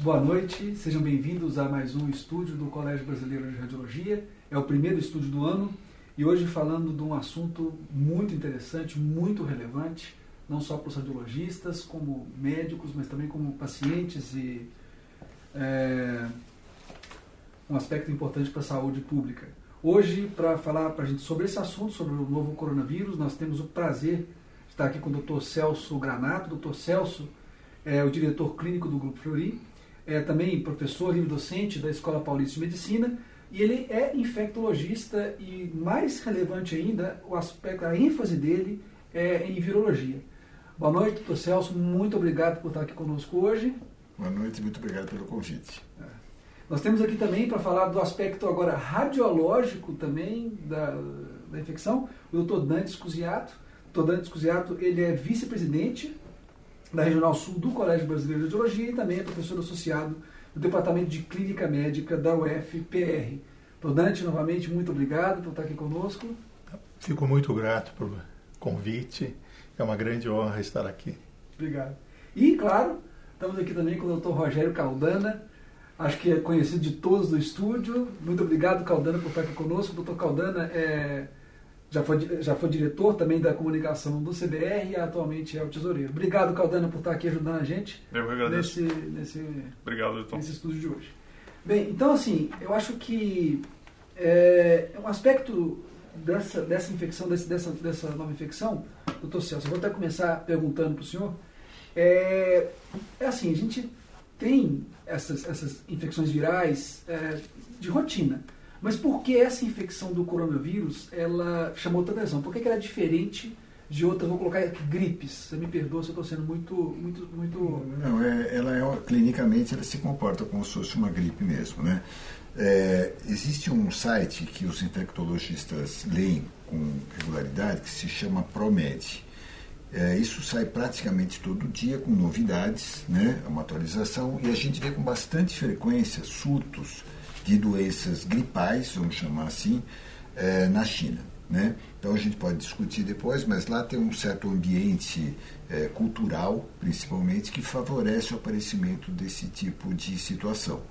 Boa noite, sejam bem-vindos a mais um estúdio do Colégio Brasileiro de Radiologia. É o primeiro estúdio do ano e hoje falando de um assunto muito interessante, muito relevante, não só para os radiologistas, como médicos, mas também como pacientes e é, um aspecto importante para a saúde pública. Hoje, para falar para a gente sobre esse assunto, sobre o novo coronavírus, nós temos o prazer de estar aqui com o Dr. Celso Granato. Dr. Celso é o diretor clínico do Grupo Fleury é também professor livre-docente da Escola Paulista de Medicina e ele é infectologista e, mais relevante ainda, o aspecto, a ênfase dele é em virologia. Boa noite, doutor Celso, muito obrigado por estar aqui conosco hoje. Boa noite, muito obrigado pelo convite. Nós temos aqui também para falar do aspecto agora radiológico também da, da infecção, o doutor Dantes Cusiato. O doutor Dantes Cusiato, ele é vice-presidente da Regional Sul do Colégio Brasileiro de Radiologia e também é professor associado do Departamento de Clínica Médica da UFPR. Então, Dante, novamente, muito obrigado por estar aqui conosco. Fico muito grato pelo convite. É uma grande honra estar aqui. Obrigado. E, claro, estamos aqui também com o Dr. Rogério Caldana, acho que é conhecido de todos do estúdio. Muito obrigado, Caldana, por estar aqui conosco. O Dr. Caldana é já foi, já foi diretor também da comunicação do CBR e atualmente é o tesoureiro. Obrigado, Caldana, por estar aqui ajudando a gente eu agradeço. nesse, nesse, Obrigado, nesse estudo de hoje. Bem, então assim, eu acho que é, um aspecto dessa, dessa infecção, desse, dessa, dessa nova infecção, doutor Celso, eu vou até começar perguntando para o senhor, é, é assim, a gente tem essas, essas infecções virais é, de rotina. Mas por que essa infecção do coronavírus ela chamou tanta atenção? Por que, ela é diferente de outras? Vou colocar aqui gripes. Você me perdoa se eu estou sendo muito, muito, muito. Não, é, ela é clinicamente ela se comporta como se fosse uma gripe mesmo, né? É, existe um site que os infectologistas leem com regularidade que se chama Promed. É, isso sai praticamente todo dia com novidades, né? É uma atualização e a gente vê com bastante frequência surtos de doenças gripais, vamos chamar assim, é, na China. Né? Então a gente pode discutir depois, mas lá tem um certo ambiente é, cultural, principalmente, que favorece o aparecimento desse tipo de situação.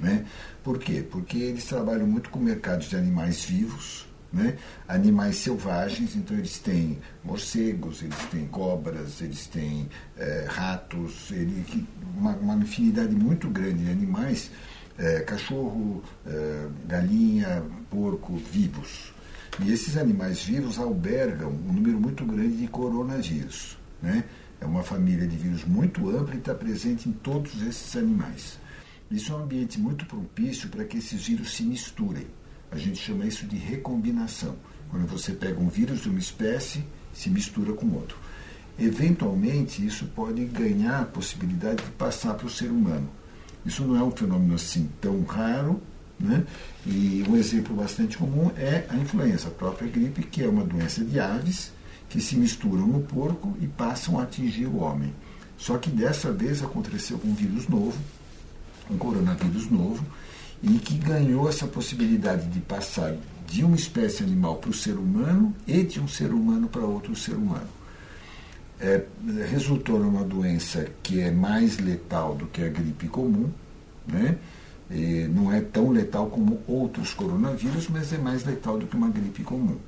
Né? Por quê? Porque eles trabalham muito com mercados de animais vivos, né? animais selvagens, então eles têm morcegos, eles têm cobras, eles têm é, ratos, ele, uma, uma infinidade muito grande de animais é, cachorro, é, galinha, porco vivos. E esses animais vivos albergam um número muito grande de coronavírus. Né? É uma família de vírus muito ampla e está presente em todos esses animais. Isso é um ambiente muito propício para que esses vírus se misturem. A gente chama isso de recombinação. Quando você pega um vírus de uma espécie, se mistura com outro. Eventualmente, isso pode ganhar a possibilidade de passar para o ser humano. Isso não é um fenômeno assim tão raro, né? E um exemplo bastante comum é a influenza, a própria gripe, que é uma doença de aves que se misturam no porco e passam a atingir o homem. Só que dessa vez aconteceu com um vírus novo, um coronavírus novo, e que ganhou essa possibilidade de passar de uma espécie animal para o ser humano e de um ser humano para outro ser humano é, resultou numa doença que é mais letal do que a gripe comum, né? E não é tão letal como outros coronavírus, mas é mais letal do que uma gripe comum.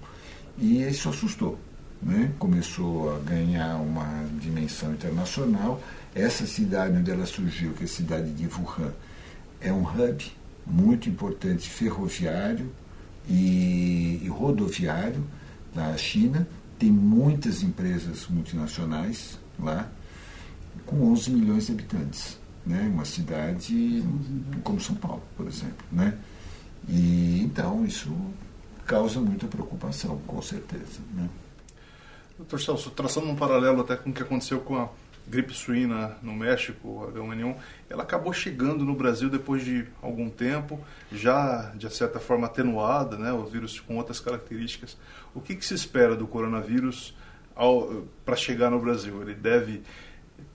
E isso assustou. Né? Começou a ganhar uma dimensão internacional. Essa cidade onde ela surgiu, que é a cidade de Wuhan, é um hub muito importante ferroviário e, e rodoviário da China, tem muitas empresas multinacionais lá, com 11 milhões de habitantes. Né? Uma cidade como São Paulo, por exemplo. Né? E, então, isso causa muita preocupação, com certeza. Né? Doutor Celso, traçando um paralelo até com o que aconteceu com a gripe suína no México, H1N1, ela acabou chegando no Brasil depois de algum tempo, já de certa forma atenuada, né, o vírus com outras características. O que, que se espera do coronavírus para chegar no Brasil? Ele deve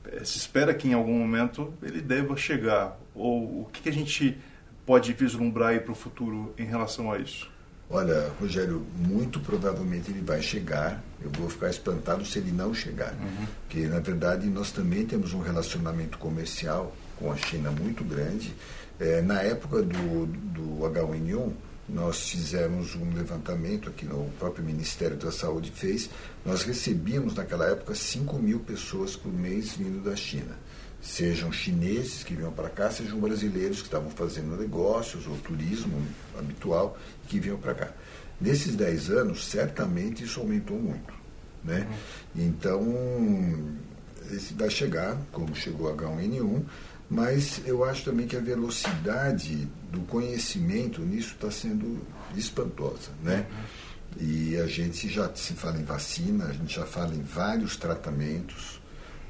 eh, se espera que em algum momento ele deva chegar ou o que, que a gente pode vislumbrar para o futuro em relação a isso? Olha, Rogério, muito provavelmente ele vai chegar. Eu vou ficar espantado se ele não chegar. Uhum. Porque, na verdade, nós também temos um relacionamento comercial com a China muito grande. É, na época do, do H1N1, nós fizemos um levantamento aqui, no próprio Ministério da Saúde fez. Nós recebíamos, naquela época, 5 mil pessoas por mês vindo da China sejam chineses que vinham para cá, sejam brasileiros que estavam fazendo negócios ou turismo habitual que vinham para cá. Nesses 10 anos, certamente isso aumentou muito. Né? Uhum. Então, esse vai chegar, como chegou H1N1, mas eu acho também que a velocidade do conhecimento nisso está sendo espantosa. Né? Uhum. E a gente já se fala em vacina, a gente já fala em vários tratamentos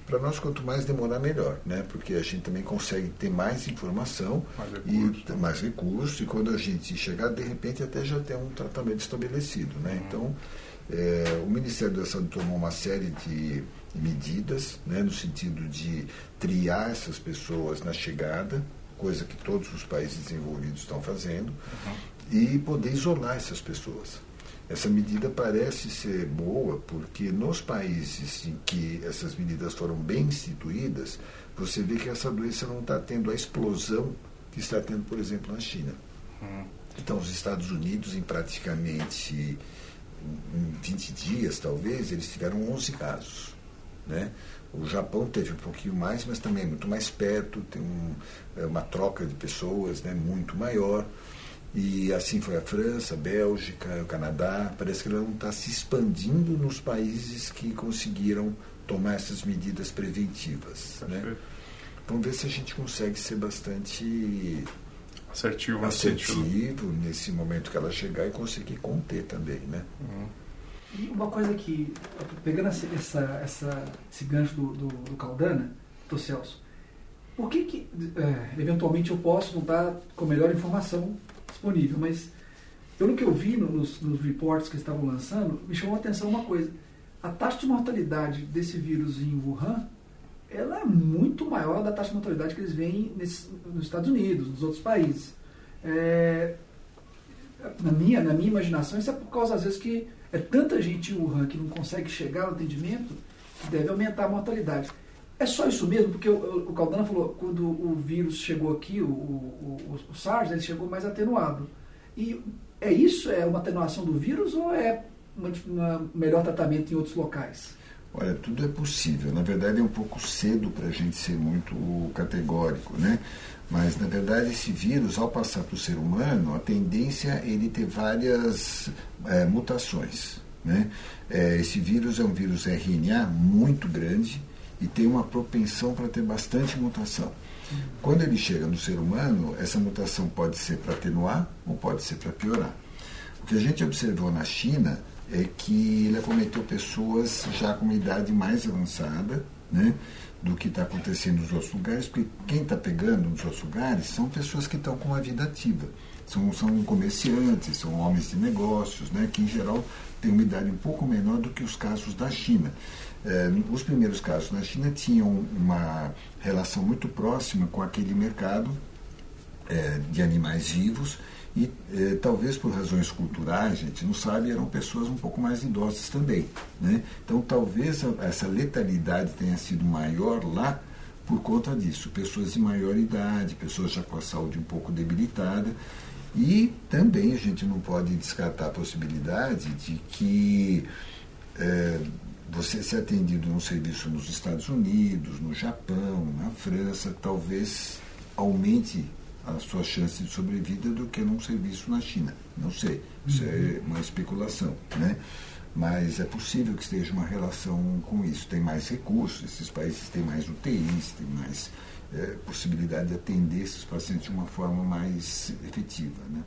para nós, quanto mais demorar, melhor, né? Porque a gente também consegue ter mais informação mais recurso. e mais recursos, e quando a gente chegar, de repente, até já tem um tratamento estabelecido, né? Uhum. Então, é, o Ministério da Saúde tomou uma série de medidas, né, no sentido de triar essas pessoas na chegada, coisa que todos os países desenvolvidos estão fazendo, uhum. e poder isolar essas pessoas. Essa medida parece ser boa porque nos países em que essas medidas foram bem instituídas, você vê que essa doença não está tendo a explosão que está tendo, por exemplo, na China. Hum. Então, os Estados Unidos, em praticamente em 20 dias, talvez, eles tiveram 11 casos. Né? O Japão teve um pouquinho mais, mas também é muito mais perto, tem um, é uma troca de pessoas né, muito maior. E assim foi a França, a Bélgica, o Canadá. Parece que ela não está se expandindo nos países que conseguiram tomar essas medidas preventivas. Né? Vamos ver se a gente consegue ser bastante assertivo, assertivo nesse momento que ela chegar e conseguir conter também. Né? Uhum. E uma coisa que, pegando essa, essa, esse gancho do, do, do Caldana, do Celso, por que, que é, eventualmente eu posso não estar com a melhor informação disponível, mas pelo que eu vi nos, nos reports que estavam lançando, me chamou a atenção uma coisa. A taxa de mortalidade desse vírus em Wuhan, ela é muito maior da taxa de mortalidade que eles veem nesse, nos Estados Unidos, nos outros países. É, na, minha, na minha imaginação, isso é por causa, às vezes, que é tanta gente em Wuhan que não consegue chegar ao atendimento que deve aumentar a mortalidade. É só isso mesmo? Porque o, Caldana falou, quando o vírus chegou aqui, o, o, o, SARS, ele chegou mais atenuado. E é isso? É uma atenuação do vírus ou é um melhor tratamento em outros locais? Olha, tudo é possível. Na verdade, é um pouco cedo para a gente ser muito categórico, né? Mas, na verdade, esse vírus, ao passar para o ser humano, a tendência é ele ter várias é, mutações, né? É, esse vírus é um vírus RNA muito grande, e tem uma propensão para ter bastante mutação. Quando ele chega no ser humano, essa mutação pode ser para atenuar ou pode ser para piorar. O que a gente observou na China é que ele acometeu pessoas já com uma idade mais avançada, né, do que está acontecendo nos outros lugares, porque quem está pegando nos outros lugares são pessoas que estão com uma vida ativa. São, são comerciantes, são homens de negócios, né, que em geral têm uma idade um pouco menor do que os casos da China. É, os primeiros casos na China tinham uma relação muito próxima com aquele mercado é, de animais vivos e é, talvez por razões culturais, a gente não sabe, eram pessoas um pouco mais idosas também. Né? Então talvez essa letalidade tenha sido maior lá por conta disso. Pessoas de maior idade, pessoas já com a saúde um pouco debilitada. E também a gente não pode descartar a possibilidade de que é, você ser atendido num serviço nos Estados Unidos, no Japão, na França, talvez aumente a sua chance de sobrevida do que num serviço na China. Não sei, isso é uhum. uma especulação, né? Mas é possível que esteja uma relação com isso. Tem mais recursos, esses países têm mais UTIs, têm mais é, possibilidade de atender esses pacientes de uma forma mais efetiva, né?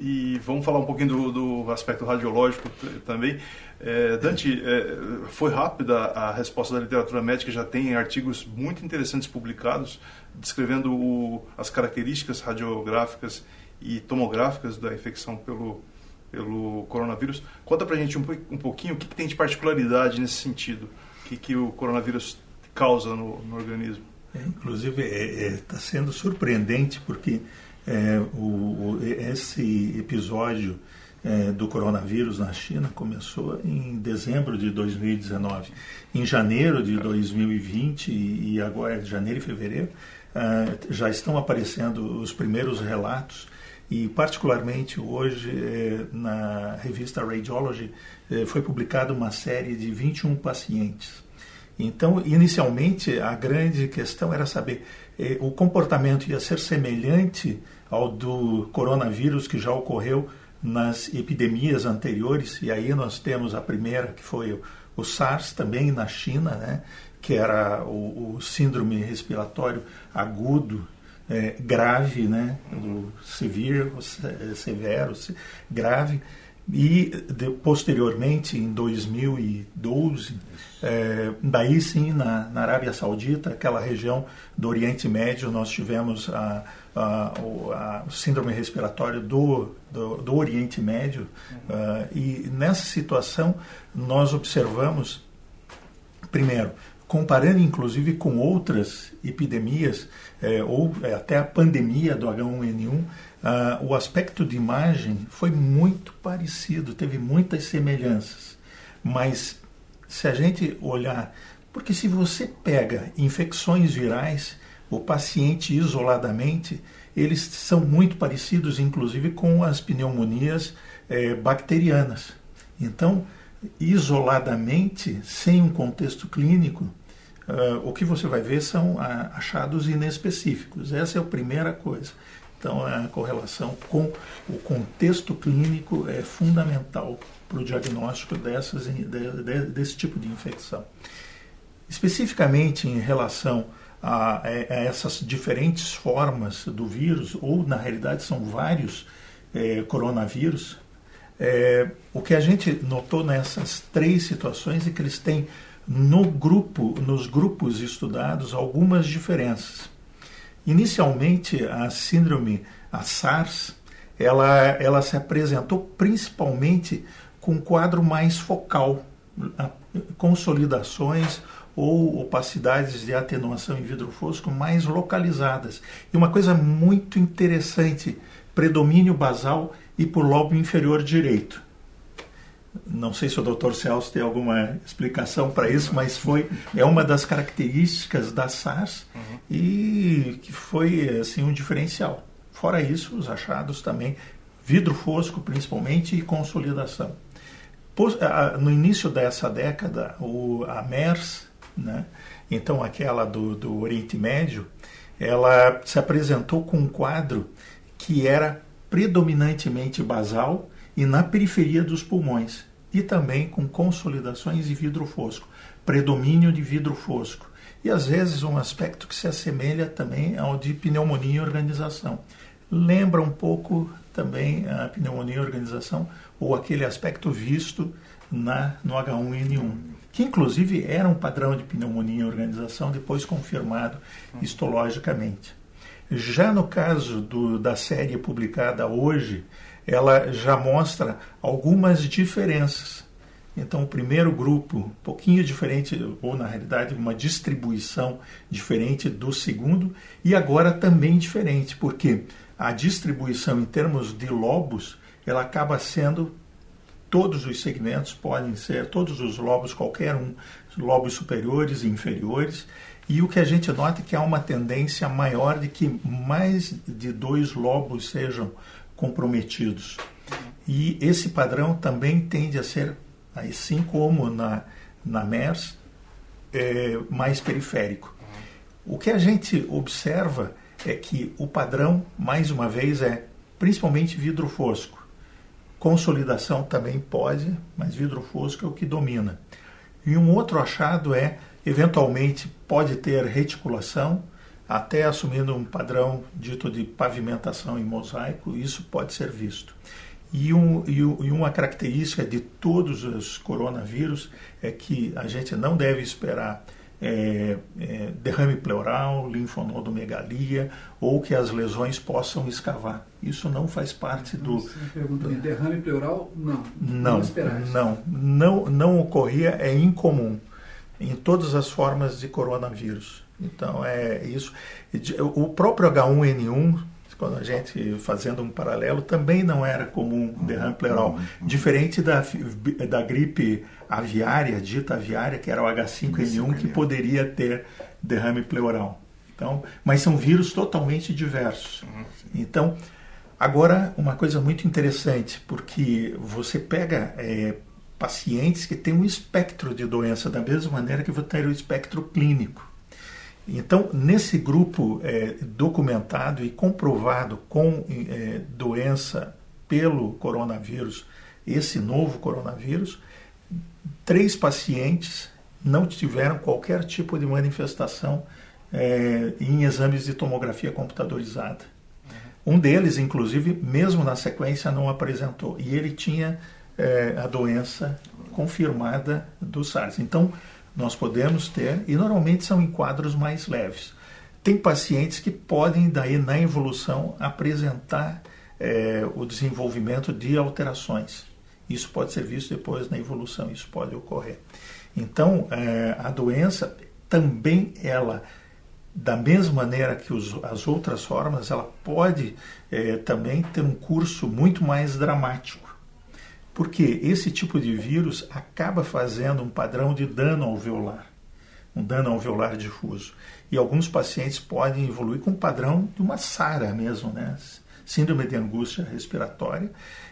E vamos falar um pouquinho do, do aspecto radiológico também. É, Dante, é, foi rápida a resposta da literatura médica, já tem artigos muito interessantes publicados descrevendo o, as características radiográficas e tomográficas da infecção pelo, pelo coronavírus. Conta pra gente um, um pouquinho o que, que, tem de particularidade nesse sentido, o que, que o coronavírus causa no, no organismo. É, inclusive, está é, é sendo surpreendente porque é, o, esse episódio é, do coronavírus na China começou em dezembro de 2019. Em janeiro de 2020 e agora janeiro e fevereiro uh, já estão aparecendo os primeiros relatos e particularmente hoje eh, na revista Radiology eh, foi publicada uma série de 21 pacientes. Então, inicialmente, a grande questão era saber o comportamento ia ser semelhante ao do coronavírus que já ocorreu nas epidemias anteriores, e aí nós temos a primeira, que foi o, SARS, também na China, né, que era o, o síndrome respiratório agudo é, grave, né, do severe, severo, grave, e de, posteriormente, em 2012, é, daí sim, na, na, Arábia Saudita, aquela região do Oriente Médio, nós tivemos a, a, a, o síndrome respiratório do, do, do Oriente Médio, uhum. uh, e nessa situação nós observamos, primeiro, comparando inclusive com outras epidemias, é, ou é, até a pandemia do H1N1, ah, o aspecto de imagem foi muito parecido, teve muitas semelhanças. Mas se a gente olhar, porque se você pega infecções virais, o paciente isoladamente, eles são muito parecidos, inclusive, com as pneumonias é, bacterianas. Então, isoladamente, sem um contexto clínico, uh, o que você vai ver são uh, achados inespecíficos. Essa é a primeira coisa. Então, a correlação com o contexto clínico é fundamental para o diagnóstico dessas, de, de, desse tipo de infecção. Especificamente em relação a, a, essas diferentes formas do vírus, ou na realidade são vários é, coronavírus, é, o que a gente notou nessas três situações é que eles têm no grupo, nos grupos estudados, algumas diferenças. Inicialmente, a síndrome, a SARS, ela, ela se apresentou principalmente com um quadro mais focal, consolidações ou opacidades de atenuação em vidro fosco mais localizadas. E uma coisa muito interessante, predomínio basal e por lobo inferior direito. Não sei se o Dr. Celso tem alguma explicação para isso, mas foi é uma das características da SARS uhum. e que foi assim um diferencial. Fora isso, os achados também vidro fosco principalmente e consolidação. No início dessa década, o, a MERS, né, então aquela do, do Oriente Médio, ela se apresentou com um quadro que era predominantemente basal e na periferia dos pulmões, e também com consolidações de vidro fosco, predomínio de vidro fosco. E às vezes um aspecto que se assemelha também ao de pneumonia e organização. Lembra um pouco também a pneumonia e organização, ou aquele aspecto visto na, no H1N1, que inclusive era um padrão de pneumonia e organização, depois confirmado histologicamente. Já no caso do, da série publicada hoje, ela já mostra algumas diferenças. Então, o primeiro grupo, um pouquinho diferente, ou na realidade, uma distribuição diferente do segundo, e agora também diferente, porque a distribuição em termos de lobos, ela acaba sendo todos os segmentos podem ser, todos os lobos, qualquer um, lobos superiores e inferiores, e o que a gente nota é que há uma tendência maior de que mais de dois lobos sejam comprometidos. E esse padrão também tende a ser, assim como na, na MERS, é, mais periférico. O que a gente observa é que o padrão, mais uma vez, é principalmente vidro fosco. Consolidação também pode, mas vidro fosco é o que domina. E um outro achado é Eventualmente pode ter reticulação, até assumindo um padrão dito de pavimentação em mosaico, isso pode ser visto. E, um, e, uma característica de todos os coronavírus é que a gente não deve esperar é, é, derrame pleural, linfonodomegalia ou que as lesões possam escavar. Isso não faz parte do. Você pergunta, derrame pleural? Não. Não, não, não, não ocorria, é incomum em todas as formas de coronavírus. Então é isso. O próprio H1N1, quando a gente, fazendo um paralelo, também não era comum derrame pleural. Diferente da, da gripe aviária, dita aviária, que era o H5N1, que poderia ter derrame pleural. Então, mas são vírus totalmente diversos. Então, agora, uma coisa muito interessante, porque você pega é, pacientes que têm um espectro de doença, da mesma maneira que você tem o espectro clínico. Então, nesse grupo é, documentado e comprovado com é, doença pelo coronavírus, esse novo coronavírus, três pacientes não tiveram qualquer tipo de manifestação é, em exames de tomografia computadorizada. Um deles, inclusive, mesmo na sequência, não apresentou. E ele tinha é, a doença confirmada do SARS. Então, nós podemos ter, e normalmente são em quadros mais leves. Tem pacientes que podem, daí, na evolução, apresentar é, o desenvolvimento de alterações. Isso pode ser visto depois na evolução, isso pode ocorrer. Então, é, a doença também, ela, da mesma maneira que os, as outras formas, ela pode é, também ter um curso muito mais dramático porque esse tipo de vírus acaba fazendo um padrão de dano alveolar, um dano alveolar difuso. E alguns pacientes podem evoluir com um padrão de uma SARA mesmo, né? Síndrome de angústia respiratória.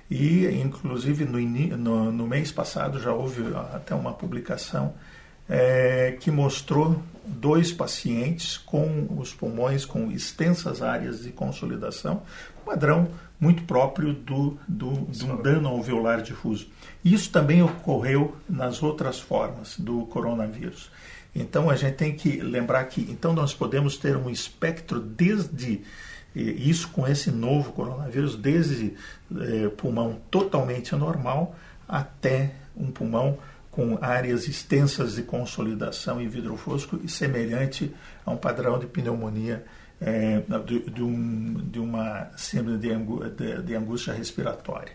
E, inclusive, no, no, no mês passado já houve até uma publicação é, que mostrou dois pacientes com os pulmões com extensas áreas de consolidação, padrão muito próprio do, do, do dano alveolar difuso. Isso também ocorreu nas outras formas do coronavírus. Então a gente tem que lembrar que então nós podemos ter um espectro desde eh, isso com esse novo coronavírus, desde eh, pulmão totalmente anormal até um pulmão com áreas extensas de consolidação e vidro fosco e semelhante a um padrão de pneumonia é, de, de, um, de, uma síndrome de, de, de angústia respiratória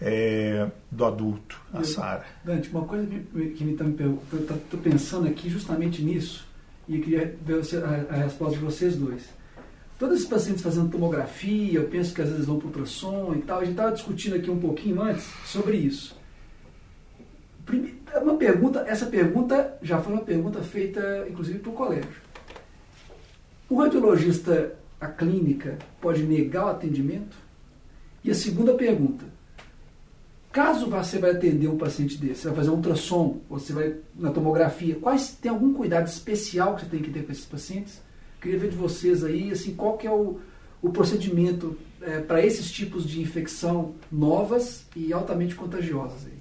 é, do adulto, a SARA. Dante, uma coisa que me está me eu estou pensando aqui justamente nisso e queria ver a, a, resposta de vocês dois. Todos esses pacientes fazendo tomografia, eu penso que às vezes vão para ultrassom e tal, a gente estava discutindo aqui um pouquinho antes sobre isso. Uma pergunta, essa pergunta já foi uma pergunta feita inclusive para o colégio o radiologista, a clínica, pode negar o atendimento? E a segunda pergunta: caso você vai atender um paciente desse, você vai fazer um ultrassom, você vai na tomografia, quais tem algum cuidado especial que você tem que ter com esses pacientes? Queria ver de vocês aí, assim, qual que é o, o procedimento é, para esses tipos de infecção novas e altamente contagiosas aí?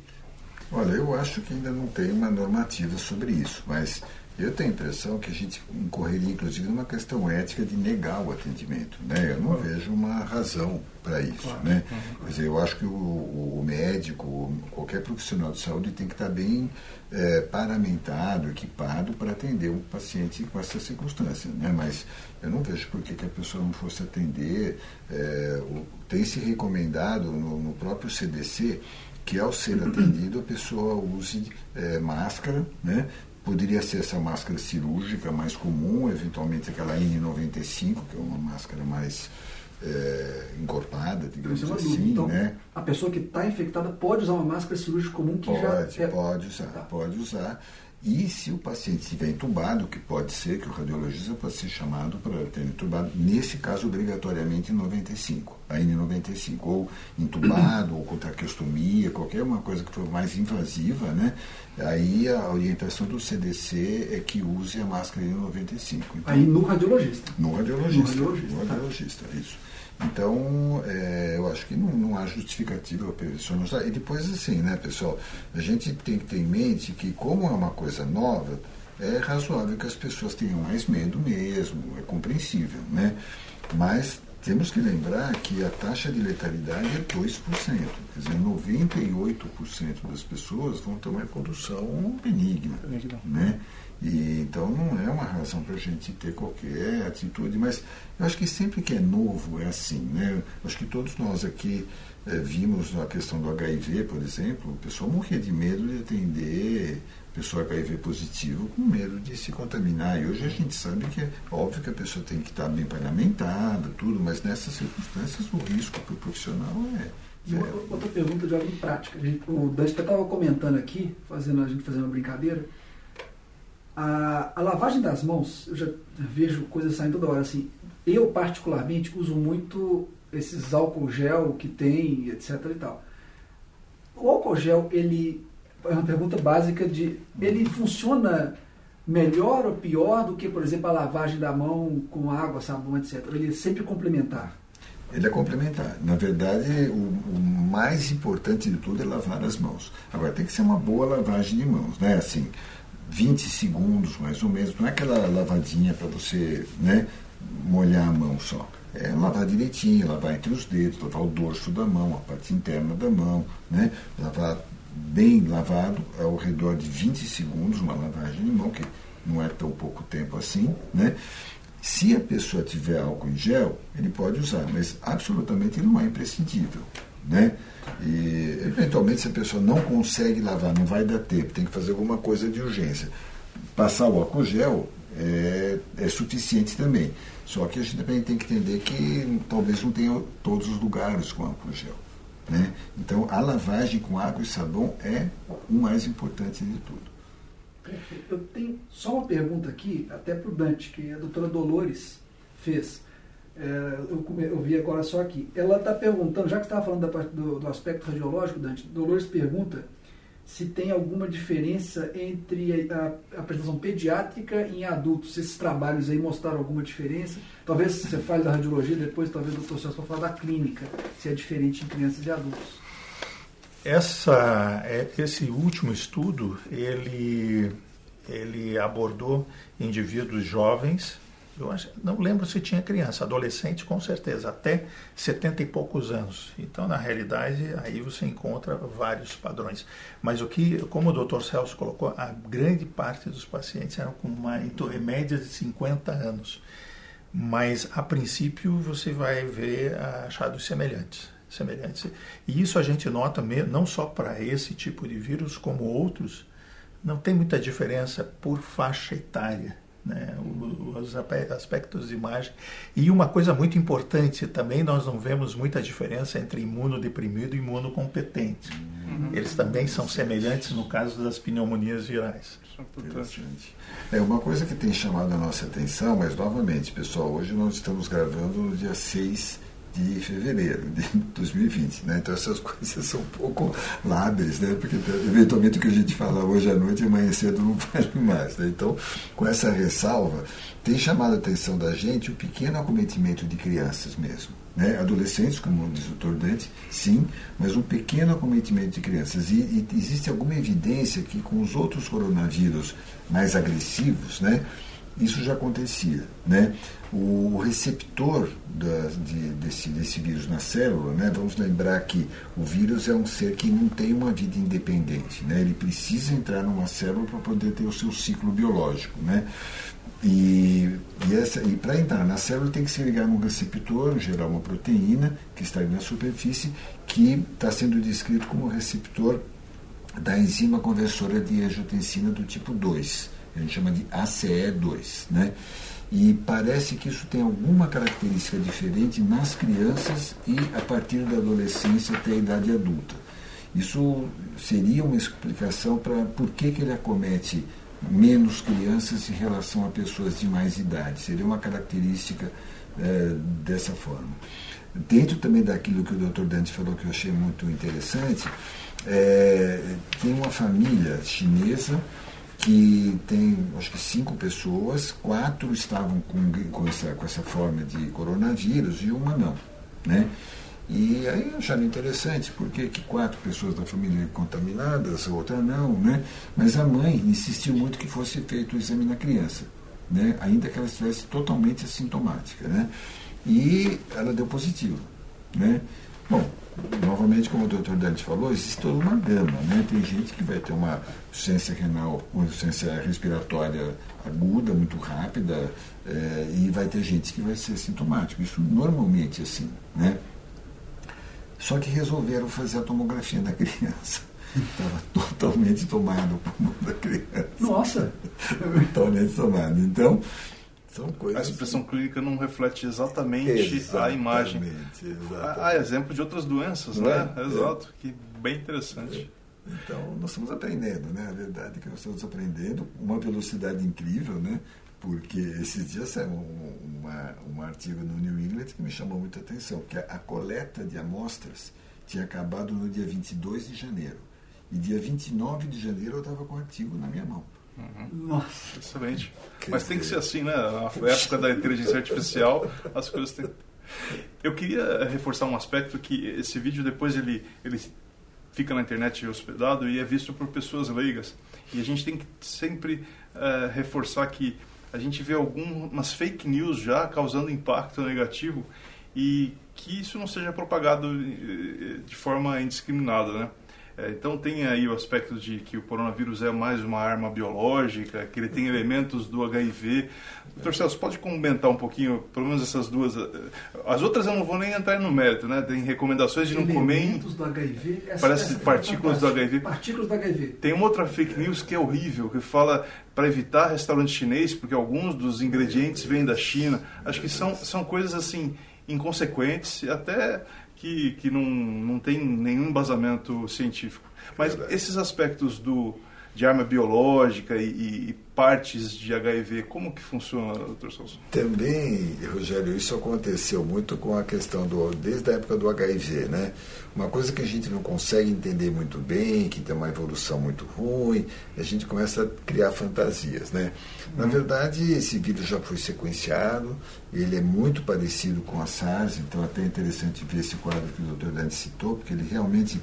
Olha, eu acho que ainda não tem uma normativa sobre isso, mas eu tenho a impressão que a gente incorreria, inclusive, numa questão ética de negar o atendimento. Né? Eu não vejo uma razão para isso. Claro. Né? Quer dizer, eu acho que o, o, médico, qualquer profissional de saúde tem que estar bem é, paramentado, equipado para atender um paciente com essa circunstância. Né? Mas eu não vejo por que, que a pessoa não fosse atender. É, tem se recomendado no, no próprio CDC que ao ser atendido a pessoa use é, máscara, né? Poderia ser essa máscara cirúrgica mais comum, eventualmente aquela N95, que é uma máscara mais é, encorpada, digamos é assim. Então, né? A pessoa que está infectada pode usar uma máscara cirúrgica comum que pode, já. É... Pode usar, tá. pode usar. E se o paciente estiver entubado, que pode ser que o radiologista pode ser chamado para ter entubado, nesse caso obrigatoriamente em 95, a N95, ou entubado, ou com traqueostomia, qualquer uma coisa que for mais invasiva, né? Aí a orientação do CDC é que use a máscara N95. Então, Aí no radiologista. No radiologista. No radiologista, no radiologista tá. isso. Então, é, eu acho que não, não há justificativa para isso não. E depois, assim, né, pessoal, a gente tem que ter em mente que, como é uma coisa nova, é razoável que as pessoas tenham mais medo mesmo, é compreensível, né? Mas temos que lembrar que a taxa de letalidade é 2%. Quer dizer, 98% das pessoas vão ter uma condução benigna. benigna. Né? E, então não é uma razão para a gente ter qualquer atitude, mas eu acho que sempre que é novo é assim, né? Eu acho que todos nós aqui É, vimos a questão do HIV, por exemplo, o pessoal morria de medo de atender pessoa HIV positivo com medo de se contaminar. E hoje a gente sabe que é óbvio que a pessoa tem que estar bem parlamentada, tudo, mas nessas circunstâncias o risco para o profissional é. Uma, outra pergunta de ordem prática. o Dante estava comentando aqui, fazendo a gente fazendo uma brincadeira. A, a lavagem das mãos, eu já vejo coisas saindo toda hora assim. Eu, particularmente, uso muito esses álcool gel que tem, etc. e tal. O álcool gel, ele é uma pergunta básica de ele funciona melhor ou pior do que, por exemplo, a lavagem da mão com água, sabão, etc. Ele é sempre complementar. Ele é complementar. Na verdade, o, o, mais importante de tudo é lavar as mãos. Agora, tem que ser uma boa lavagem de mãos, né? Assim, 20 segundos mais ou menos. Não é aquela lavadinha para você né, molhar a mão só. É lavar direitinho, lavar entre os dedos, lavar o dorso da mão, a parte interna da mão, né? Lavar bem lavado, ao redor de 20 segundos, uma lavagem de mão, que não é tão pouco tempo assim, né? Se a pessoa tiver álcool em gel, ele pode usar, mas absolutamente não é imprescindível, né? E eventualmente se a pessoa não consegue lavar, não vai dar tempo, tem que fazer alguma coisa de urgência. Passar o álcool gel é, é suficiente também. Só que a gente também tem que entender que talvez não tenha todos os lugares com álcool gel. Né? Então, a lavagem com água e sabão é o mais importante de tudo. Eu tenho só uma pergunta aqui, até para o Dante, que a doutora Dolores fez. É, eu, eu, vi agora só aqui. Ela está perguntando, já que estava falando da, do, do aspecto radiológico, Dante, Dolores pergunta se tem alguma diferença entre a, a apresentação pediátrica em adultos. Se esses trabalhos aí mostraram alguma diferença. Talvez você fale da radiologia, depois talvez o Celso vai falar da clínica, se é diferente em crianças e adultos. Essa, é, esse último estudo, ele, ele abordou indivíduos jovens eu não lembro se tinha criança, adolescente com certeza, até 70 e poucos anos. Então, na realidade, aí você encontra vários padrões. Mas o que, como o Dr. Celso colocou, a grande parte dos pacientes eram com uma média de 50 anos. Mas, a princípio, você vai ver achados semelhantes. semelhantes. E isso a gente nota não só para esse tipo de vírus, como outros, não tem muita diferença por faixa etária né, os aspectos de imagem. E uma coisa muito importante também, nós não vemos muita diferença entre imunodeprimido e imunocompetente. Uhum. Eles também são semelhantes no caso das pneumonias virais. É uma coisa que tem chamado a nossa atenção, mas novamente, pessoal, hoje nós estamos gravando no dia 6 de fevereiro de 2020. Né? Então essas coisas são um pouco lábeis, né? porque eventualmente o que a gente fala hoje à noite, amanhã cedo não vale mais. Né? Então, com essa ressalva, tem chamado a atenção da gente o pequeno acometimento de crianças mesmo. Né? Adolescentes, como diz o Dr. Dante, sim, mas um pequeno acometimento de crianças. E, e existe alguma evidência que com os outros coronavírus mais agressivos, né? Isso já acontecia. Né? O receptor da, de, desse, desse vírus na célula, né? vamos lembrar que o vírus é um ser que não tem uma vida independente. Né? Ele precisa entrar numa célula para poder ter o seu ciclo biológico. Né? E, e, e para entrar na célula tem que se ligar num receptor, gerar uma proteína que está na superfície, que está sendo descrito como receptor da enzima conversora de angiotensina do tipo 2 a gente chama de ACE2, né? E parece que isso tem alguma característica diferente nas crianças e a partir da adolescência até a idade adulta. Isso seria uma explicação para por que, que ele acomete menos crianças em relação a pessoas de mais idade. Seria uma característica é, dessa forma. Dentro também daquilo que o Dr. Dante falou que eu achei muito interessante, é, tem uma família chinesa que tem acho que cinco pessoas, quatro estavam com, com, essa, com essa forma de coronavírus e uma não. Né? E aí acharam interessante, porque que quatro pessoas da família contaminadas, outra não, né? Mas a mãe insistiu muito que fosse feito o exame na criança, né? Ainda que ela estivesse totalmente assintomática, né? E ela deu positivo, né? Bom, novamente, como o doutor Dante falou, existe toda uma gama. Né? Tem gente que vai ter uma insuficiência renal, uma insuficiência respiratória aguda, muito rápida, é, e vai ter gente que vai ser sintomático. Isso normalmente é assim. Né? Só que resolveram fazer a tomografia da criança. Estava totalmente tomado o pulmão da criança. Nossa! totalmente tomado. Então, são coisas. A expressão clínica não reflete exatamente, exatamente a imagem. Exatamente. Há exemplo de outras doenças, Não né? é? Exato, que bem interessante. Então, nós estamos aprendendo, né? A verdade é que nós estamos aprendendo uma velocidade incrível, né? Porque esses dias saiu um, uma, um artigo no New England que me chamou muita atenção, que a, a coleta de amostras tinha acabado no dia 22 de janeiro. E dia 29 de janeiro eu estava com o artigo na minha mão. Nossa! Excelente. Mas tem que ser assim, né? Na época da inteligência artificial, as coisas têm. Eu queria reforçar um aspecto que esse vídeo depois ele, ele fica na internet hospedado e é visto por pessoas leigas. E a gente tem que sempre eh, reforçar que a gente vê algumas fake news já causando impacto negativo e que isso não seja propagado eh, de forma indiscriminada, né? É, Então tem aí o aspecto de que o coronavírus é mais uma arma biológica, que ele tem elementos do HIV. Doutor Celso, pode comentar um pouquinho, pelo menos essas duas. eh, As outras eu não vou nem entrar no mérito, né? Tem recomendações de não comer em Elementos do HIV. Essa, Parece essa é partículas do fantástica. HIV. Partículas do HIV. Tem uma outra fake news que é horrível, que fala para evitar restaurante chinês, porque alguns dos ingredientes vêm da China. Acho que são, são coisas assim inconsequentes, e até que, que não, não tem nenhum embasamento científico. Mas esses aspectos do, de arma biológica e, e- e partes de HIV, como que funciona, doutor Celso? Também, Rogério, isso aconteceu muito com a questão do desde a época do HIV, né? Uma coisa que a gente não consegue entender muito bem, que tem uma evolução muito ruim, a gente começa a criar fantasias, né? Na verdade, esse vírus já foi sequenciado, ele é muito parecido com a SARS, então até é interessante ver esse quadro que o Dr. Dante citou, porque ele realmente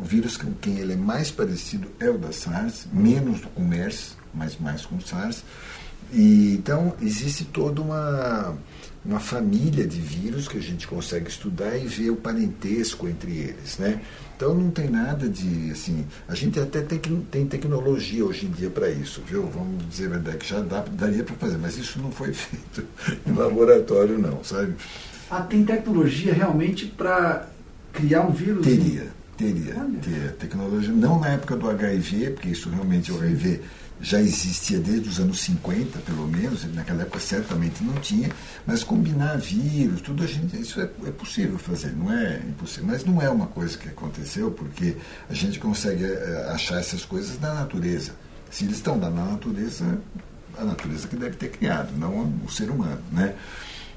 o vírus com quem ele é mais parecido é o da SARS, menos com o MERS, mas mais com o SARS. E, então, existe toda uma, uma família de vírus que a gente consegue estudar e ver o parentesco entre eles, né? Então, não tem nada de, assim... A gente até tem, tem tecnologia hoje em dia para isso, viu? Vamos dizer a verdade, que já dá, daria para fazer, mas isso não foi feito em laboratório, não, sabe? Ah, tem tecnologia realmente para criar um vírus? Teria, teria, teria tecnologia. Não na época do HIV, porque isso realmente, o HIV já existia desde os anos 50, pelo menos, naquela época certamente não tinha, mas combinar vírus, tudo a gente, isso é, é possível fazer, não é impossível. Mas não é uma coisa que aconteceu, porque a gente consegue eh, achar essas coisas na natureza. Se eles estão lá na natureza, a natureza que deve ter criado, não o ser humano, né?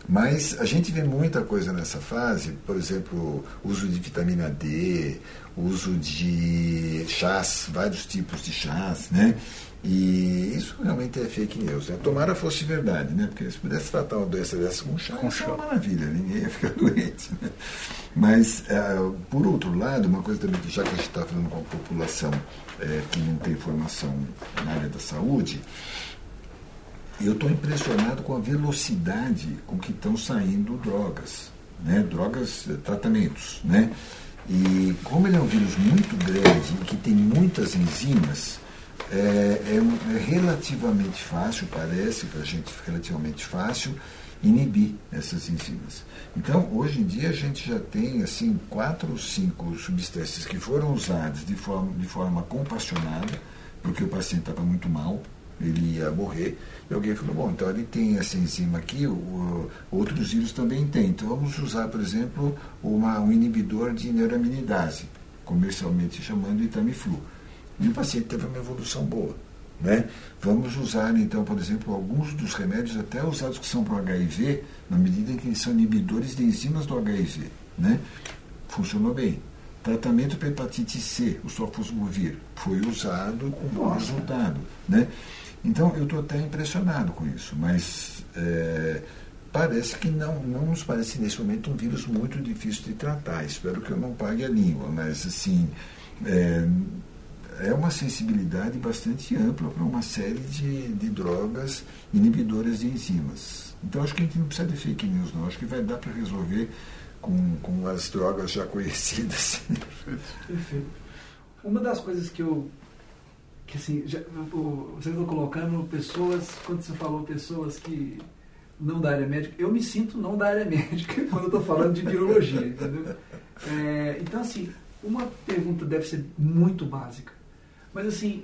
Mas a gente vê muita coisa nessa fase, por exemplo, uso de vitamina D, uso de chás, vários tipos de chás, né? E isso realmente é fake news. Né? Tomara fosse verdade, né? Porque se pudesse tratar uma doença dessa com chá, Com isso é uma chá. maravilha, ninguém ia ficar doente. Né? Mas, eh, por outro lado, uma coisa também que já que a gente está falando com a população eh, que não tem formação na área da saúde, eu estou impressionado com a velocidade com que estão saindo drogas, né? drogas, eh, tratamentos. Né? E como ele é um vírus muito grande que tem muitas enzimas, é, é um- é relativamente fácil, parece para a gente relativamente fácil, inibir essas enzimas. Então, hoje em dia, a gente já tem assim quatro ou cinco substâncias que foram usadas de forma, de forma compassionada, porque o paciente estava muito mal, ele ia morrer, e alguém falou, bom, então ele tem essa enzima aqui, o, outros vírus também têm, então vamos usar, por exemplo, uma, um inibidor de neuraminidase, comercialmente chamando Itamiflu. E o paciente teve uma evolução boa. Né? Vamos usar, então, por exemplo, alguns dos remédios, até usados que são para o HIV, na medida em que eles são inibidores de enzimas do HIV. Né? Funcionou bem. Tratamento para hepatite C, o sofosbuvir, foi usado com bom resultado. Né? Então, eu estou até impressionado com isso, mas é, parece que não, não nos parece nesse momento um vírus muito difícil de tratar. Espero que eu não pague a língua, mas assim. É, é uma sensibilidade bastante ampla para uma série de, de drogas inibidoras de enzimas. Então acho que a gente não precisa de fake news, não. Acho que vai dar para resolver com, com as drogas já conhecidas. Perfeito. Uma das coisas que eu. Que assim, já, você está colocando pessoas, quando você falou pessoas que não da área médica, eu me sinto não da área médica quando eu estou falando de virologia, entendeu? É, então, assim, uma pergunta deve ser muito básica. Mas, assim,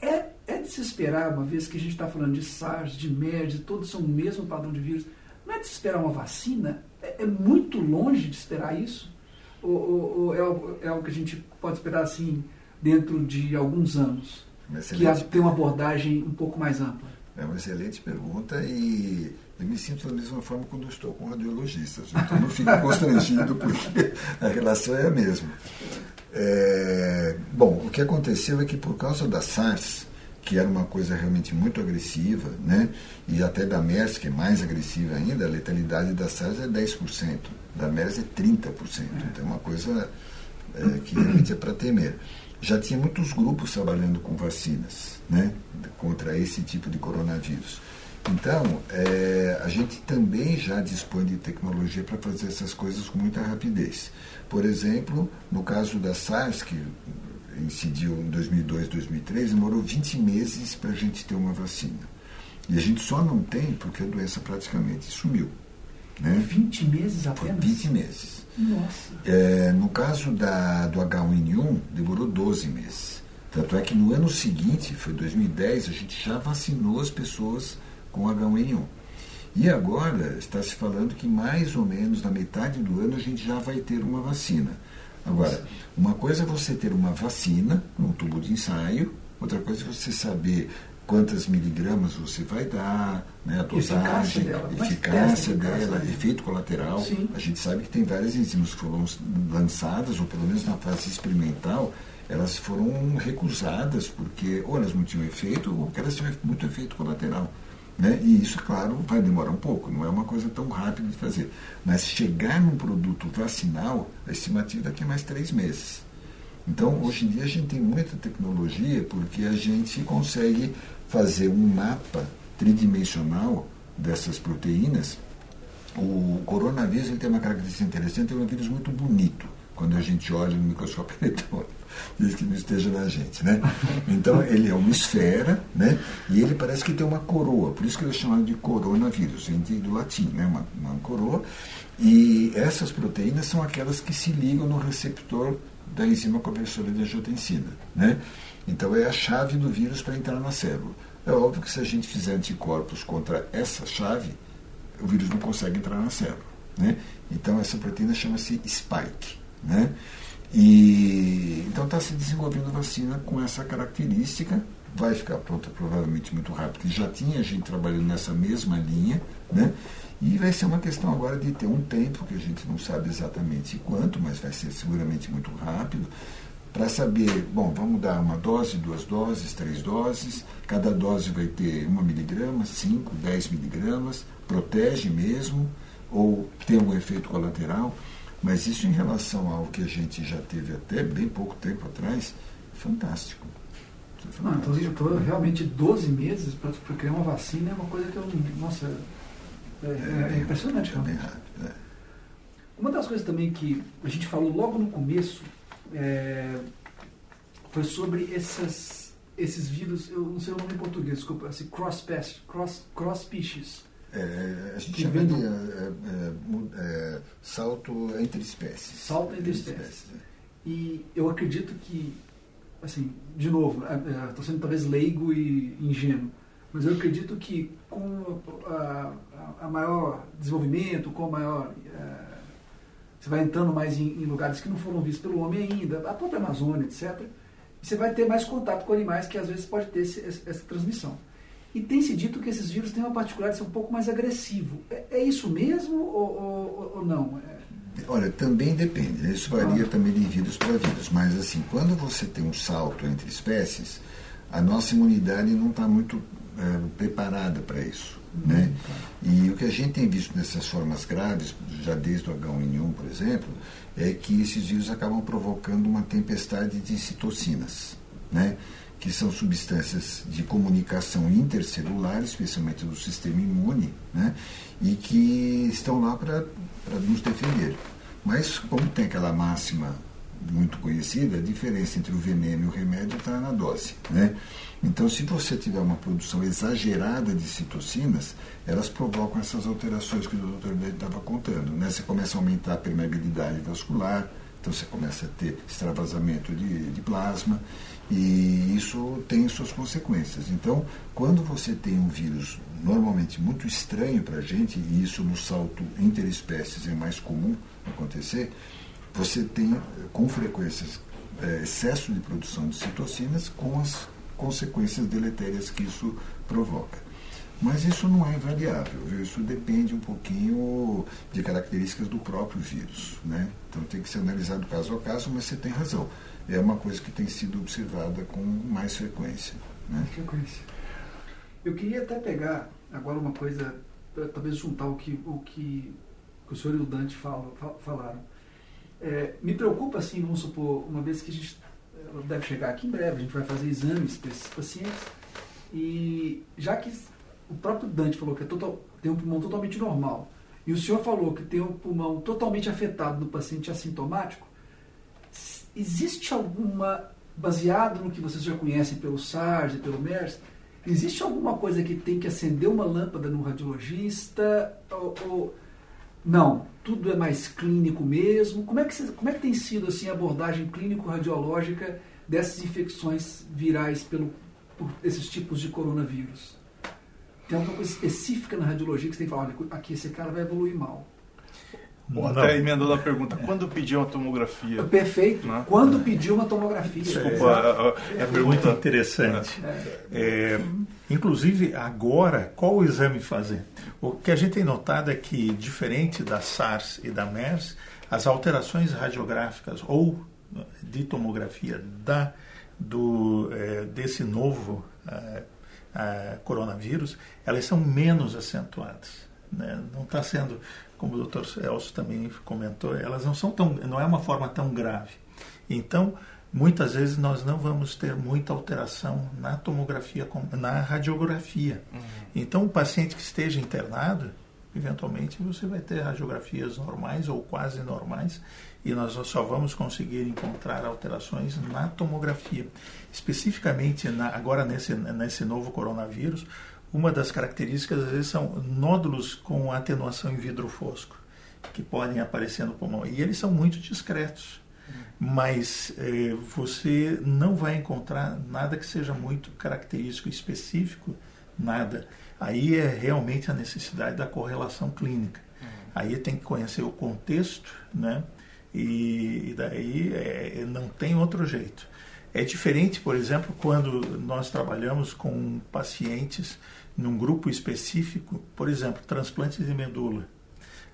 é, é de se esperar, uma vez que a gente está falando de SARS, de MERS, todos são o mesmo padrão de vírus, não é de se esperar uma vacina? É, é muito longe de esperar isso? Ou, ou, ou é, algo, é, algo, que a gente pode esperar, assim, dentro de alguns anos? Que tem uma abordagem um pouco mais ampla? É uma excelente pergunta e eu me sinto da mesma forma quando estou com radiologistas. Então não fico constrangido porque a relação é a mesma. É, bom, o que aconteceu é que por causa da SARS, que era uma coisa realmente muito agressiva, né, e até da MERS, que é mais agressiva ainda, a letalidade da SARS é 10%, da MERS é 30%. Então é uma coisa é, que realmente é para temer. Já tinha muitos grupos trabalhando com vacinas né, contra esse tipo de coronavírus. Então, é, a gente também já dispõe de tecnologia para fazer essas coisas com muita rapidez. Por exemplo, no caso da SARS, que incidiu em 2002, 2003, demorou 20 meses para a gente ter uma vacina. E a gente só não tem porque a doença praticamente sumiu. Né? 20 meses apenas? Por 20 meses. Nossa. É, no caso da, do H1N1, demorou 12 meses. Tanto é que no ano seguinte, foi 2010, a gente já vacinou as pessoas com H1N1. E agora está se falando que mais ou menos na metade do ano a gente já vai ter uma vacina. Agora, uma coisa é você ter uma vacina num tubo de ensaio, outra coisa é você saber quantas miligramas você vai dar, né, a dosagem, eficácia dela, eficácia dela efeito colateral. Sim. A gente sabe que tem várias enzimas que foram lançadas, ou pelo menos na fase experimental, elas foram recusadas porque ou elas não tinham efeito ou porque elas tinham muito efeito colateral. Né? E isso, claro, vai demorar um pouco, não é uma coisa tão rápida de fazer. Mas chegar num produto vacinal, a estimativa daqui a mais três meses. Então, hoje em dia, a gente tem muita tecnologia porque a gente consegue fazer um mapa tridimensional dessas proteínas. O coronavírus ele tem uma característica interessante, é um vírus muito bonito quando a gente olha no microscópio eletrônico, desde que não esteja na gente, né? Então ele é uma esfera, né? E ele parece que tem uma coroa, por isso que ele é chamado de coronavírus, do latim, né? Uma, uma coroa. E essas proteínas são aquelas que se ligam no receptor da enzima conversora de angiotensina, né? Então é a chave do vírus para entrar na célula. É óbvio que se a gente fizer anticorpos contra essa chave, o vírus não consegue entrar na célula, né? Então essa proteína chama-se spike. Né? E, então está se desenvolvendo vacina com essa característica, vai ficar pronta provavelmente muito rápido, já tinha gente trabalhando nessa mesma linha, né? E vai ser uma questão agora de ter um tempo, que a gente não sabe exatamente quanto, mas vai ser seguramente muito rápido, para saber, bom, vamos dar uma dose, duas doses, três doses, cada dose vai ter uma miligrama, cinco, dez miligramas, protege mesmo, ou tem um efeito colateral. Mas isso em relação ao que a gente já teve até bem pouco tempo atrás, é fantástico. É fantástico. Não, eu estou realmente 12 meses para criar uma vacina é uma coisa que eu. Nossa, é, é, é impressionante. É rápido. É. Uma das coisas também que a gente falou logo no começo é, foi sobre essas, esses vírus, eu não sei o nome em português, desculpa, assim, cross, cross, cross species. É, a gente chama vendo... de é, é, é, salto entre espécies. Salto entre, espécies. espécies. E eu acredito que, assim, de novo, estou sendo talvez leigo e ingênuo, mas eu acredito que com a, a, a maior desenvolvimento, com a maior. você vai entrando mais em, em, lugares que não foram vistos pelo homem ainda, a própria Amazônia, etc. Você vai ter mais contato com animais que às vezes pode ter esse, essa transmissão. E tem se dito que esses vírus têm uma particularidade de ser um pouco mais agressivo. É, é isso mesmo ou, ou, ou não? É... Olha, também depende. Né? Isso varia ah. também de vírus para vírus. Mas, assim, quando você tem um salto entre espécies, a nossa imunidade não está muito é, preparada para isso. Uhum, né? E o que a gente tem visto nessas formas graves, já desde o H1N1, por exemplo, é que esses vírus acabam provocando uma tempestade de citocinas. Né? que são substâncias de comunicação intercelular, especialmente do sistema imune, né? e que estão lá para nos defender. Mas, como tem aquela máxima muito conhecida, a diferença entre o veneno e o remédio está na dose. Né? Então, se você tiver uma produção exagerada de citocinas, elas provocam essas alterações que o Dr. Bede estava contando. Né? Você começa a aumentar a permeabilidade vascular, então você começa a ter extravasamento de, de plasma, e isso tem suas consequências. Então, quando você tem um vírus normalmente muito estranho para a gente, e isso no salto interespécies é mais comum acontecer, você tem com frequência é, excesso de produção de citocinas com as consequências deletérias que isso provoca. Mas isso não é invariável, viu? isso depende um pouquinho de características do próprio vírus. Né? Então tem que ser analisado caso a caso, mas você tem razão. É uma coisa que tem sido observada com mais frequência. Né? frequência. Eu queria até pegar agora uma coisa, talvez juntar o que o, que, o senhor e o Dante falam, falaram. É, me preocupa, assim, vamos supor, uma vez que a gente deve chegar aqui em breve, a gente vai fazer exames para esses pacientes, e já que o próprio Dante falou que é total, tem um pulmão totalmente normal, e o senhor falou que tem um pulmão totalmente afetado no paciente assintomático, existe alguma, baseado no que vocês já conhecem pelo SARS e pelo MERS, existe alguma coisa que tem que acender uma lâmpada no radiologista? Ou, ou não, tudo é mais clínico mesmo? Como é que, como é que tem sido assim, a abordagem clínico-radiológica dessas infecções virais pelo, por esses tipos de coronavírus? Tem alguma coisa específica na radiologia que você tem que falar, olha, aqui esse cara vai evoluir mal. Ou até emendando a pergunta, quando pediu uma tomografia? Perfeito. Né? Quando pediu uma tomografia? Desculpa, é, é, é muito interessante. É. É, inclusive, agora, qual o exame fazer? O que a gente tem notado é que, diferente da SARS e da MERS, as alterações radiográficas ou de tomografia da, do, é, desse novo é, é, coronavírus, elas são menos acentuadas. Né? Não está sendo como o Dr. Elcio também comentou, elas não são tão, não é uma forma tão grave. Então, muitas vezes nós não vamos ter muita alteração na tomografia, na radiografia. Uhum. Então, o paciente que esteja internado, eventualmente você vai ter radiografias normais ou quase normais e nós só vamos conseguir encontrar alterações na tomografia. Especificamente na, agora nesse, nesse novo coronavírus, uma das características às vezes são nódulos com atenuação em vidro fosco que podem aparecer no pulmão. E eles são muito discretos. Mas eh, você não vai encontrar nada que seja muito característico específico nada. Aí é realmente a necessidade da correlação clínica. Aí tem que conhecer o contexto né? E, e daí é, não tem outro jeito é diferente por exemplo quando nós trabalhamos com pacientes num grupo específico, por exemplo, transplantes de medula,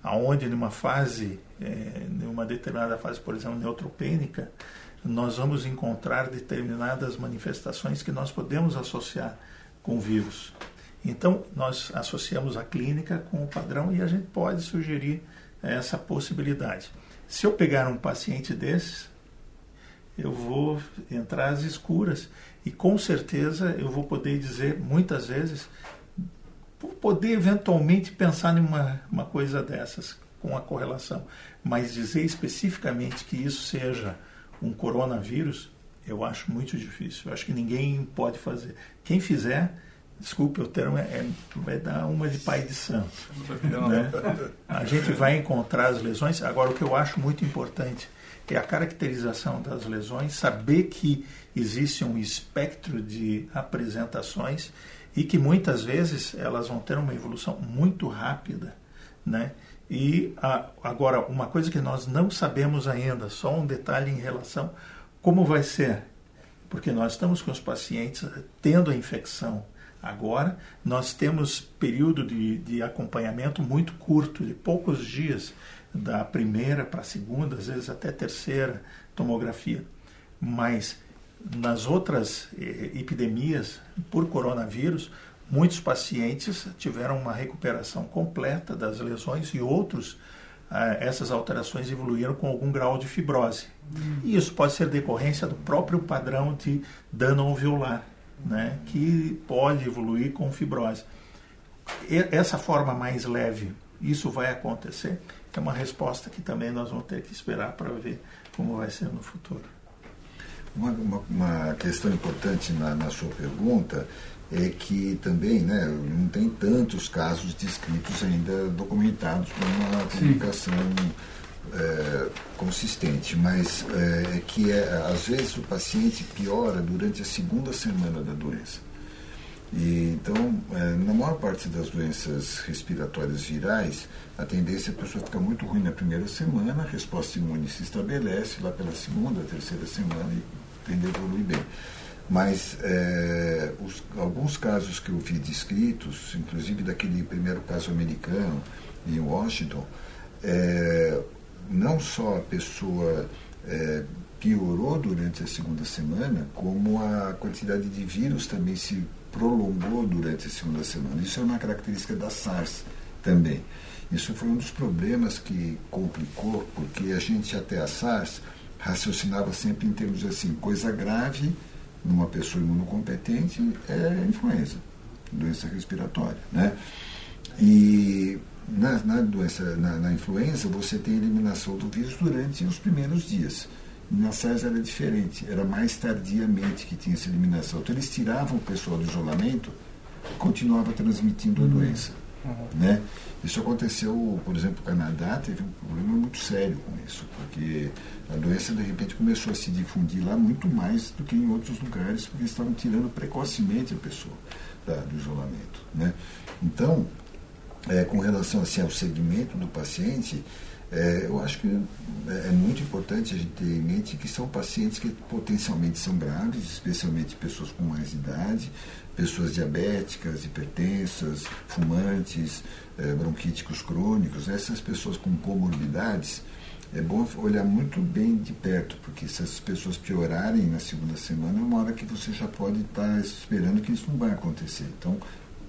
aonde numa fase, é, numa determinada fase, por exemplo, neutropênica, nós vamos encontrar determinadas manifestações que nós podemos associar com vírus. Então, nós associamos a clínica com o padrão e a gente pode sugerir essa possibilidade. Se eu pegar um paciente desses, eu vou entrar às escuras e com certeza eu vou poder dizer muitas vezes, poder eventualmente pensar em uma, uma coisa dessas com a correlação, mas dizer especificamente que isso seja um coronavírus, eu acho muito difícil. Eu acho que ninguém pode fazer. Quem fizer, desculpe o termo, é, é vai dar uma de pai de santo. Né? A gente vai encontrar as lesões. Agora, o que eu acho muito importante é a caracterização das lesões, saber que existe um espectro de apresentações e que muitas vezes elas vão ter uma evolução muito rápida, né? E a, agora uma coisa que nós não sabemos ainda, só um detalhe em relação como vai ser, porque nós estamos com os pacientes tendo a infecção agora, nós temos período de, de acompanhamento muito curto, de poucos dias da primeira para a segunda, às vezes até terceira tomografia. Mas nas outras eh, epidemias por coronavírus, muitos pacientes tiveram uma recuperação completa das lesões e outros ah, essas alterações evoluíram com algum grau de fibrose. E isso pode ser decorrência do próprio padrão de dano alveolar, né, que pode evoluir com fibrose. E essa forma mais leve, isso vai acontecer? É uma resposta que também nós vamos ter que esperar para ver como vai ser no futuro. Uma, uma, uma questão importante na, na, sua pergunta é que também né, não tem tantos casos descritos ainda documentados por uma comunicação é, consistente, mas é, é que é, às vezes o paciente piora durante a segunda semana da doença. E, então, é, na maior parte das doenças respiratórias virais, a tendência é a pessoa ficar muito ruim na primeira semana, a resposta imune se estabelece lá pela segunda, terceira semana e tende a evoluir bem. Mas é, os, alguns casos que eu vi descritos, inclusive daquele primeiro caso americano em Washington, é, não só a pessoa é, piorou durante a segunda semana, como a quantidade de vírus também se prolongou durante a segunda semana. Isso é uma característica da SARS também. Isso foi um dos problemas que complicou, porque a gente até a SARS raciocinava sempre em termos assim, coisa grave numa pessoa imunocompetente é influenza, doença respiratória, né? E na, na doença, na, na, influenza, você tem eliminação do vírus durante os primeiros dias. Na SARS era diferente, era mais tardiamente que tinha essa eliminação. Então eles tiravam o pessoal do isolamento e continuava transmitindo a uhum. doença. Uhum. Né? Isso aconteceu, por exemplo, no Canadá teve um problema muito sério com isso, porque a doença de repente começou a se difundir lá muito mais do que em outros lugares, porque estavam tirando precocemente a pessoa da, do isolamento. Né? Então, é, com relação assim, ao segmento do paciente, é, eu acho que é, é muito importante a gente ter em mente que são pacientes que potencialmente são graves, especialmente pessoas com mais idade, pessoas diabéticas, hipertensas, fumantes, é, bronquíticos crônicos, essas pessoas com comorbidades, é bom olhar muito bem de perto, porque se essas pessoas piorarem na segunda semana, é uma hora que você já pode estar esperando que isso não vai acontecer. Então,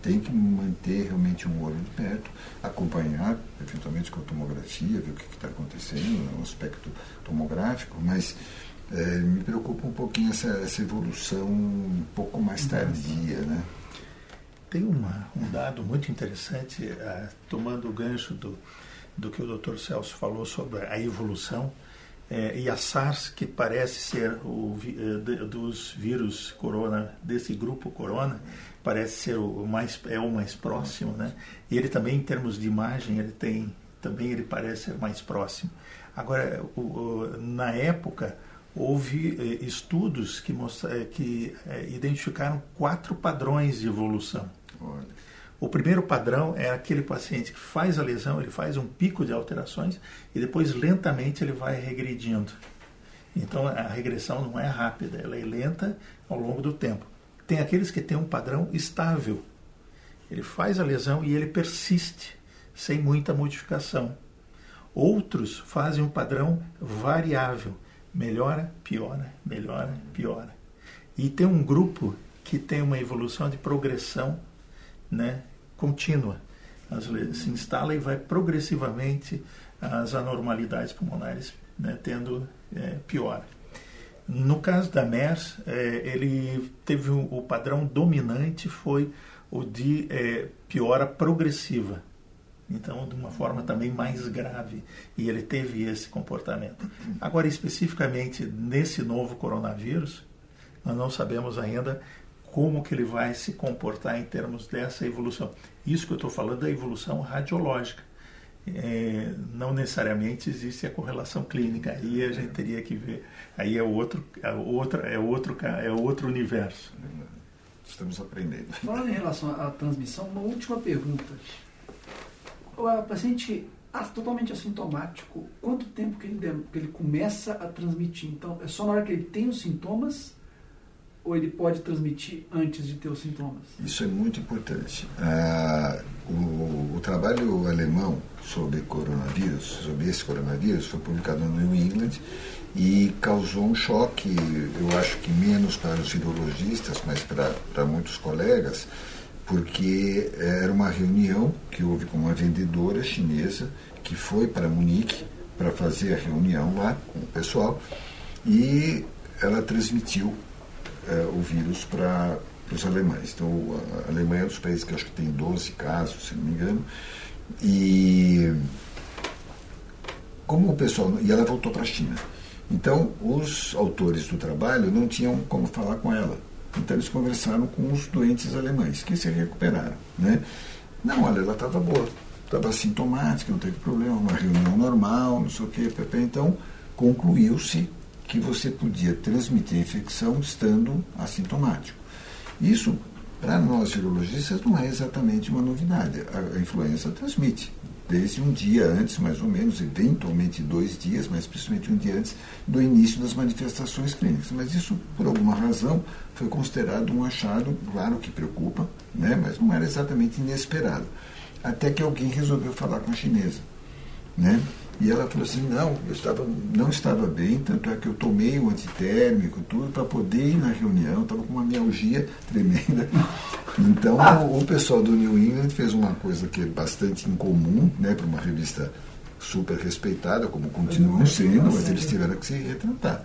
tem que manter realmente um olho de perto, acompanhar, eventualmente com a tomografia, ver o que está acontecendo, no aspecto tomográfico, mas é, me preocupa um pouquinho essa, essa evolução um pouco mais tardia, né? Tem uma, um dado muito interessante, uh, tomando o gancho do, do que o Dr. Celso falou sobre a evolução, é, e a SARS, que parece ser o, uh, dos vírus corona, desse grupo corona, parece ser o mais é o mais próximo, né? E ele também em termos de imagem ele tem também ele parece ser mais próximo. Agora, o, o, na época houve eh, estudos que, mostra, eh, que eh, identificaram quatro padrões de evolução. Olha. O primeiro padrão é aquele paciente que faz a lesão, ele faz um pico de alterações e depois lentamente ele vai regredindo. Então a regressão não é rápida, ela é lenta ao longo do tempo. Tem aqueles que têm um padrão estável. Ele faz a lesão e ele persiste, sem muita modificação. Outros fazem um padrão variável. Melhora, piora, melhora, piora. E tem um grupo que tem uma evolução de progressão né, contínua. Se instala e vai progressivamente as anormalidades pulmonares né, tendo é, piora. No caso da MERS, é, ele teve um, o padrão dominante foi o de é, piora progressiva. Então, de uma forma também mais grave. E ele teve esse comportamento. Agora, especificamente nesse novo coronavírus, nós não sabemos ainda como que ele vai se comportar em termos dessa evolução. Isso que eu estou falando é a evolução radiológica é, não necessariamente existe a correlação clínica. Aí a gente teria que ver. Aí é outro, é outro, é outro, é outro universo. Estamos aprendendo. Falando em relação à transmissão, uma última pergunta. O paciente totalmente assintomático, quanto tempo que ele, que ele começa a transmitir? Então, é só na hora que ele tem os sintomas ou ele pode transmitir antes de ter os sintomas? Isso é muito importante. Ah, o, o, trabalho alemão sobre coronavírus, sobre esse coronavírus, foi publicado no New England e causou um choque, eu acho que menos para os virologistas, mas para, para muitos colegas, porque era uma reunião que houve com uma vendedora chinesa que foi para Munique para fazer a reunião lá com o pessoal e ela transmitiu é, o vírus para os alemães. Então, a Alemanha é um dos países que acho que tem 12 casos, se não me engano. E como o pessoal. E ela voltou para a China. Então, os autores do trabalho não tinham como falar com ela. Então, eles conversaram com os doentes alemães, que se recuperaram. Né? Não, olha, ela estava boa, estava sintomática, não teve problema, uma reunião normal, não sei o quê. Então, concluiu-se que você podia transmitir a infecção estando assintomático. Isso, para nós virologistas, não é exatamente uma novidade. A influenza transmite desde um dia antes, mais ou menos, eventualmente dois dias, mas principalmente um dia antes do início das manifestações clínicas. Mas isso, por alguma razão, foi considerado um achado, claro que preocupa, né, mas não era exatamente inesperado. Até que alguém resolveu falar com a chinesa. Né? E ela falou assim, não, eu estava, não estava bem, tanto é que eu tomei o antitérmico, tudo, para poder ir na reunião, estava com uma mialgia tremenda. Então o, o, pessoal do New England fez uma coisa que é bastante incomum, né, para uma revista super respeitada, como continuam sendo, mas eles tiveram que se retratar,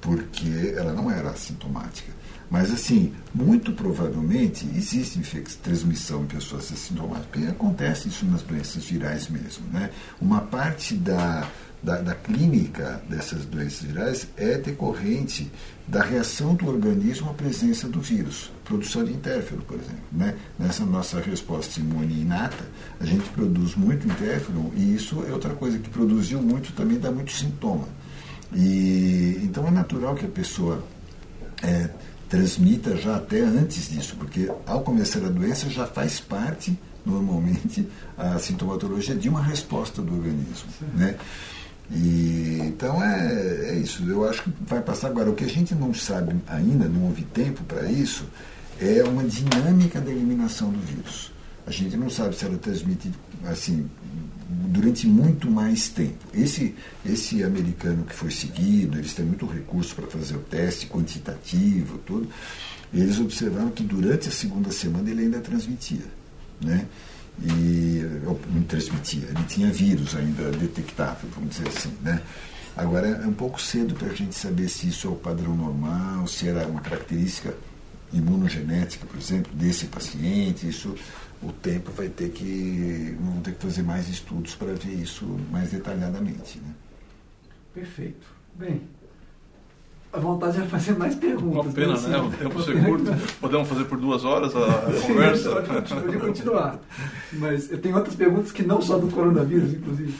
porque ela não era assintomática. Mas, assim, muito provavelmente existe transmissão em pessoas assintomáticas, porque acontece isso nas doenças virais mesmo. Né? Uma parte da, da, da, clínica dessas doenças virais é decorrente da reação do organismo à presença do vírus, produção de interferon, por exemplo. Né? Nessa nossa resposta imune inata, a gente produz muito interferon e isso é outra coisa que produziu muito também dá muito sintoma. E, então é natural que a pessoa é, transmita já até antes disso, porque ao começar a doença já faz parte, normalmente, a sintomatologia de uma resposta do organismo. Né? E, então é, é isso, eu acho que vai passar agora. O que a gente não sabe ainda, não houve tempo para isso, é uma dinâmica da eliminação do vírus. A gente não sabe se ela transmite assim durante muito mais tempo. Esse, esse americano que foi seguido, eles têm muito recurso para fazer o teste quantitativo, tudo. Eles observaram que durante a segunda semana ele ainda transmitia, né? E não transmitia, ele tinha vírus ainda detectável, vamos dizer assim, né? Agora é um pouco cedo para a gente saber se isso é o padrão normal, se era uma característica imunogenética, por exemplo, desse paciente. Isso o tempo vai ter que vão ter que fazer mais estudos para ver isso mais detalhadamente. Né? Perfeito. Bem, a vontade era fazer mais perguntas. Uma pena, né? O tempo ser curto. Podemos fazer por duas horas a, Sim, conversa? Pode, continuar. Mas eu tenho outras perguntas que não só do coronavírus, inclusive.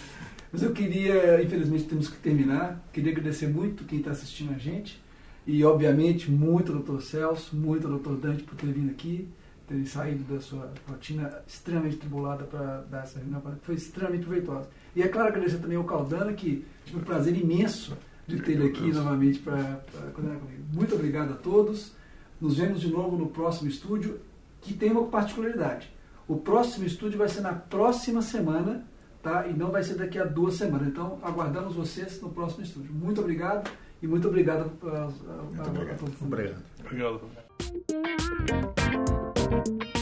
Mas eu queria, infelizmente temos que terminar. Queria agradecer muito quem está assistindo a gente. E, obviamente, muito ao doutor Celso, muito ao doutor Dante por ter vindo aqui ter saído da sua rotina extremamente tribulada para dar essa reunião, foi extremamente proveitosa. E é claro, agradecer também ao Caldana, que tive um prazer imenso de ter ele aqui novamente para comigo. Muito obrigado a todos. Nos vemos de novo no próximo estúdio, que tem uma particularidade. O próximo estúdio vai ser na próxima semana, tá? E não vai ser daqui a duas semanas. Então, aguardamos vocês no próximo estúdio. Muito obrigado e muito obrigado a, a, a, obrigado. a todos. Obrigado. Obrigado. Thank you.